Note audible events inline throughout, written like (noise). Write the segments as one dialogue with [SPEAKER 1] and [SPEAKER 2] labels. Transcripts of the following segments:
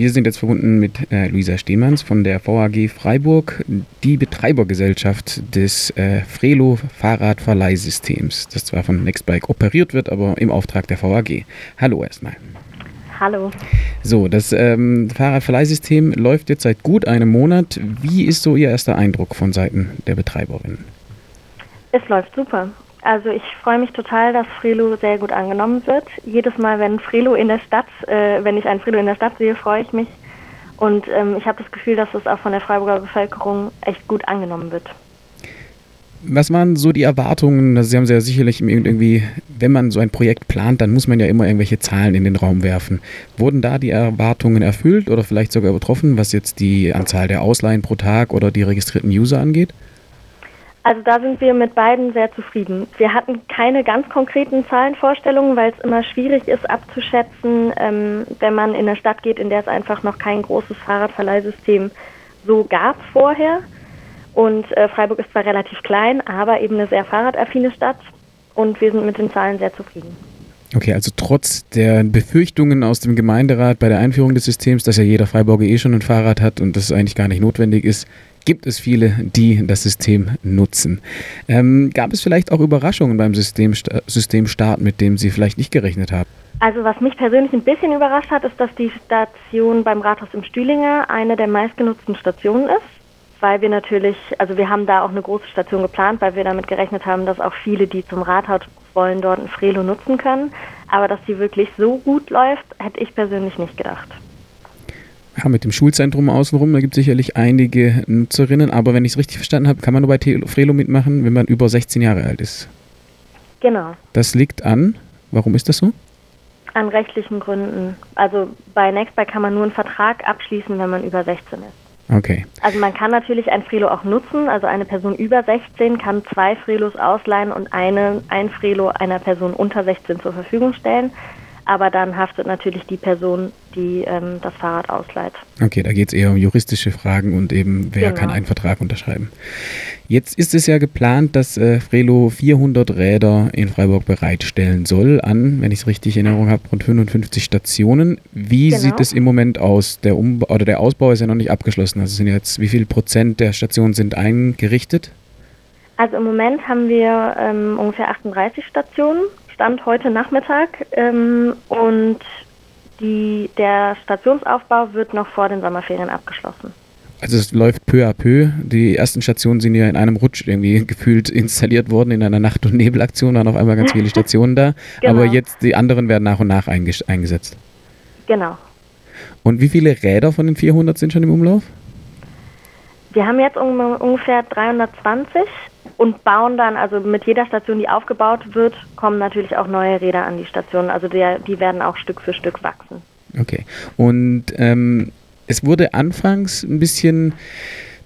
[SPEAKER 1] Wir sind jetzt verbunden mit äh, Luisa Stehmanns von der VAG Freiburg, die Betreibergesellschaft des äh, Frelo Fahrradverleihsystems, das zwar von Nextbike operiert wird, aber im Auftrag der VAG. Hallo erstmal.
[SPEAKER 2] Hallo.
[SPEAKER 1] So, das ähm, Fahrradverleihsystem läuft jetzt seit gut einem Monat. Wie ist so Ihr erster Eindruck von Seiten der Betreiberin?
[SPEAKER 2] Es läuft super. Also ich freue mich total, dass Frelo sehr gut angenommen wird. Jedes Mal, wenn Frelo in der Stadt, äh, wenn ich ein Frelo in der Stadt sehe, freue ich mich. Und ähm, ich habe das Gefühl, dass es auch von der Freiburger Bevölkerung echt gut angenommen wird.
[SPEAKER 1] Was waren so die Erwartungen? Also Sie haben ja sicherlich irgendwie, wenn man so ein Projekt plant, dann muss man ja immer irgendwelche Zahlen in den Raum werfen. Wurden da die Erwartungen erfüllt oder vielleicht sogar übertroffen, was jetzt die Anzahl der Ausleihen pro Tag oder die registrierten User angeht?
[SPEAKER 2] Also da sind wir mit beiden sehr zufrieden. Wir hatten keine ganz konkreten Zahlenvorstellungen, weil es immer schwierig ist abzuschätzen, ähm, wenn man in eine Stadt geht, in der es einfach noch kein großes Fahrradverleihsystem so gab vorher. Und äh, Freiburg ist zwar relativ klein, aber eben eine sehr fahrradaffine Stadt und wir sind mit den Zahlen sehr zufrieden.
[SPEAKER 1] Okay, also trotz der Befürchtungen aus dem Gemeinderat bei der Einführung des Systems, dass ja jeder Freiburger eh schon ein Fahrrad hat und das eigentlich gar nicht notwendig ist, gibt es viele, die das System nutzen. Ähm, gab es vielleicht auch Überraschungen beim System, Systemstart, mit dem Sie vielleicht nicht gerechnet haben?
[SPEAKER 2] Also was mich persönlich ein bisschen überrascht hat, ist, dass die Station beim Rathaus im Stühlinger eine der meistgenutzten Stationen ist, weil wir natürlich, also wir haben da auch eine große Station geplant, weil wir damit gerechnet haben, dass auch viele, die zum Rathaus wollen, dort ein Frelo nutzen können. Aber dass die wirklich so gut läuft, hätte ich persönlich nicht gedacht.
[SPEAKER 1] Ja, mit dem Schulzentrum außenrum, da gibt es sicherlich einige Nutzerinnen, aber wenn ich es richtig verstanden habe, kann man nur bei Frelo mitmachen, wenn man über 16 Jahre alt ist.
[SPEAKER 2] Genau.
[SPEAKER 1] Das liegt an, warum ist das so?
[SPEAKER 2] An rechtlichen Gründen. Also bei Nextbike kann man nur einen Vertrag abschließen, wenn man über 16 ist.
[SPEAKER 1] Okay.
[SPEAKER 2] Also man kann natürlich ein Frelo auch nutzen. Also eine Person über 16 kann zwei Frelos ausleihen und eine, ein Frelo einer Person unter 16 zur Verfügung stellen aber dann haftet natürlich die Person, die ähm, das Fahrrad ausleiht.
[SPEAKER 1] Okay, da geht es eher um juristische Fragen und eben, wer genau. kann einen Vertrag unterschreiben. Jetzt ist es ja geplant, dass äh, Frelo 400 Räder in Freiburg bereitstellen soll an, wenn ich es richtig in Erinnerung habe, rund 55 Stationen. Wie genau. sieht es im Moment aus? Der, Umbau, oder der Ausbau ist ja noch nicht abgeschlossen. Also sind jetzt, wie viel Prozent der Stationen sind eingerichtet?
[SPEAKER 2] Also im Moment haben wir ähm, ungefähr 38 Stationen Stand heute Nachmittag ähm, und die, der Stationsaufbau wird noch vor den Sommerferien abgeschlossen.
[SPEAKER 1] Also es läuft peu à peu. Die ersten Stationen sind ja in einem Rutsch irgendwie gefühlt installiert worden. In einer Nacht- und Nebelaktion waren auf einmal ganz viele (laughs) Stationen da. genau. Aber jetzt die anderen werden nach und nach eingesetzt.
[SPEAKER 2] Genau.
[SPEAKER 1] Und wie viele Räder von den 400 sind schon im Umlauf?
[SPEAKER 2] Wir haben jetzt ungefähr 320 und bauen dann, also mit jeder Station, die aufgebaut wird, kommen natürlich auch neue Räder an die Station. Also der, die werden auch Stück für Stück wachsen.
[SPEAKER 1] Okay. Und ähm, es wurde anfangs ein bisschen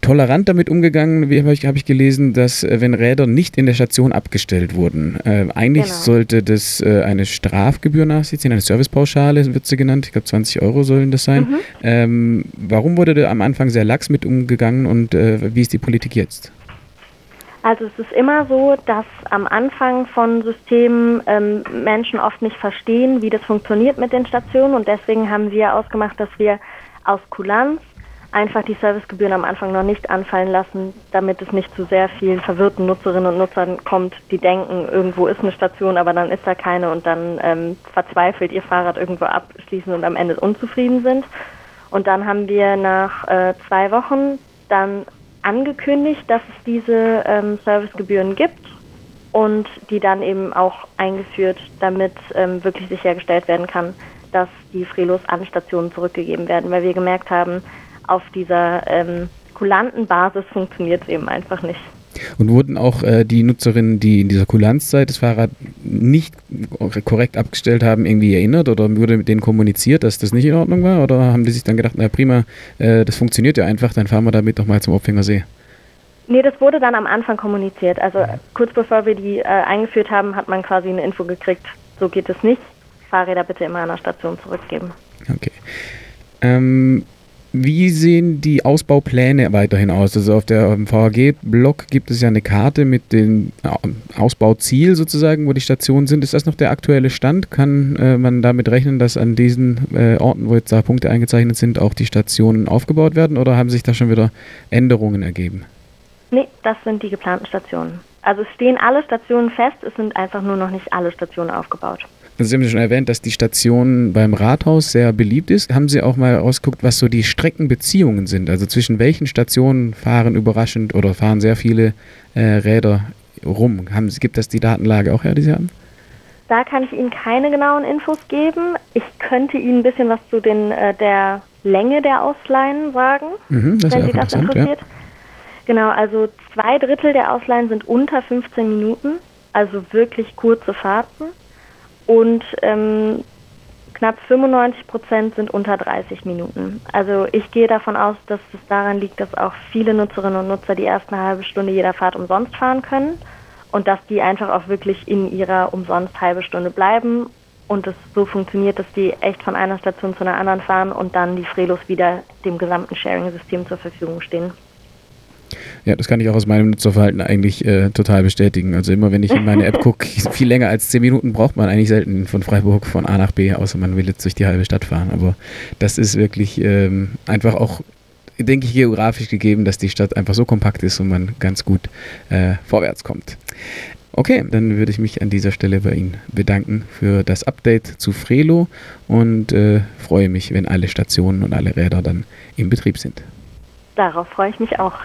[SPEAKER 1] tolerant damit umgegangen, wie habe ich, hab ich, gelesen, dass äh, wenn Räder nicht in der Station abgestellt wurden, äh, eigentlich genau. sollte das äh, eine Strafgebühr nach sich ziehen, eine Servicepauschale wird sie genannt, ich glaube 20 Euro sollen das sein. Mhm. Ähm, warum wurde da am Anfang sehr lax mit umgegangen und äh, wie ist die Politik jetzt?
[SPEAKER 2] Also es ist immer so, dass am Anfang von Systemen ähm, Menschen oft nicht verstehen, wie das funktioniert mit den Stationen und deswegen haben wir ausgemacht, dass wir aus Kulanz einfach die Servicegebühren am Anfang noch nicht anfallen lassen, damit es nicht zu sehr vielen verwirrten Nutzerinnen und Nutzern kommt, die denken, irgendwo ist eine Station, aber dann ist da keine und dann ähm, verzweifelt ihr Fahrrad irgendwo abschließen und am Ende unzufrieden sind. Und dann haben wir nach äh, zwei Wochen dann angekündigt, dass es diese ähm, Servicegebühren gibt und die dann eben auch eingeführt, damit ähm, wirklich sichergestellt werden kann, dass die Frelos an Stationen zurückgegeben werden, weil wir gemerkt haben, auf dieser ähm, kulanten Basis funktioniert es eben einfach nicht.
[SPEAKER 1] Und wurden auch äh, die Nutzerinnen, die in dieser Kulanzzeit das Fahrrad nicht korrekt abgestellt haben, irgendwie erinnert oder wurde mit denen kommuniziert, dass das nicht in Ordnung war? Oder haben die sich dann gedacht, na prima, äh, das funktioniert ja einfach, dann fahren wir damit doch mal zum Opfinger See?
[SPEAKER 2] Nee, das wurde dann am Anfang kommuniziert. Also ja. kurz bevor wir die äh, eingeführt haben, hat man quasi eine Info gekriegt, so geht es nicht. Fahrräder bitte immer an der Station zurückgeben.
[SPEAKER 1] Okay. Ähm, Wie sehen die Ausbaupläne weiterhin aus? Also auf der VAG-Blog gibt es ja eine Karte mit dem Ausbauziel sozusagen, wo die Stationen sind. Ist das noch der aktuelle Stand? Kann äh, man damit rechnen, dass an diesen äh, Orten, wo jetzt da Punkte eingezeichnet sind, auch die Stationen aufgebaut werden oder haben sich da schon wieder Änderungen ergeben?
[SPEAKER 2] Nee, das sind die geplanten Stationen. Also stehen alle Stationen fest, es sind einfach nur noch nicht alle Stationen aufgebaut.
[SPEAKER 1] Also Sie haben ja schon erwähnt, dass die Station beim Rathaus sehr beliebt ist. Haben Sie auch mal ausgeguckt, was so die Streckenbeziehungen sind? Also zwischen welchen Stationen fahren überraschend oder fahren sehr viele äh, Räder rum? Haben, gibt das die Datenlage auch her, die Sie haben?
[SPEAKER 2] Da kann ich Ihnen keine genauen Infos geben. Ich könnte Ihnen ein bisschen was zu den, äh, der Länge der Ausleihen sagen,
[SPEAKER 1] mhm, wenn
[SPEAKER 2] Sie das interessiert. Ja. Genau, also zwei Drittel der Ausleihen sind unter 15 Minuten, also wirklich kurze Fahrten und ähm, knapp 95 Prozent sind unter 30 Minuten. Also ich gehe davon aus, dass es daran liegt, dass auch viele Nutzerinnen und Nutzer die erste halbe Stunde jeder Fahrt umsonst fahren können und dass die einfach auch wirklich in ihrer umsonst halbe Stunde bleiben und es so funktioniert, dass die echt von einer Station zu einer anderen fahren und dann die Frelos wieder dem gesamten Sharing-System zur Verfügung stehen.
[SPEAKER 1] Ja, das kann ich auch aus meinem Nutzerverhalten eigentlich äh, total bestätigen. Also immer wenn ich in meine App (laughs) gucke, viel länger als zehn Minuten braucht man eigentlich selten von Freiburg von A nach B, außer man will jetzt durch die halbe Stadt fahren. Aber das ist wirklich ähm, einfach auch, denke ich, geografisch gegeben, dass die Stadt einfach so kompakt ist und man ganz gut äh, vorwärts kommt. Okay, dann würde ich mich an dieser Stelle bei Ihnen bedanken für das Update zu Frelo und äh, freue mich, wenn alle Stationen und alle Räder dann im Betrieb sind.
[SPEAKER 2] Darauf freue ich mich auch.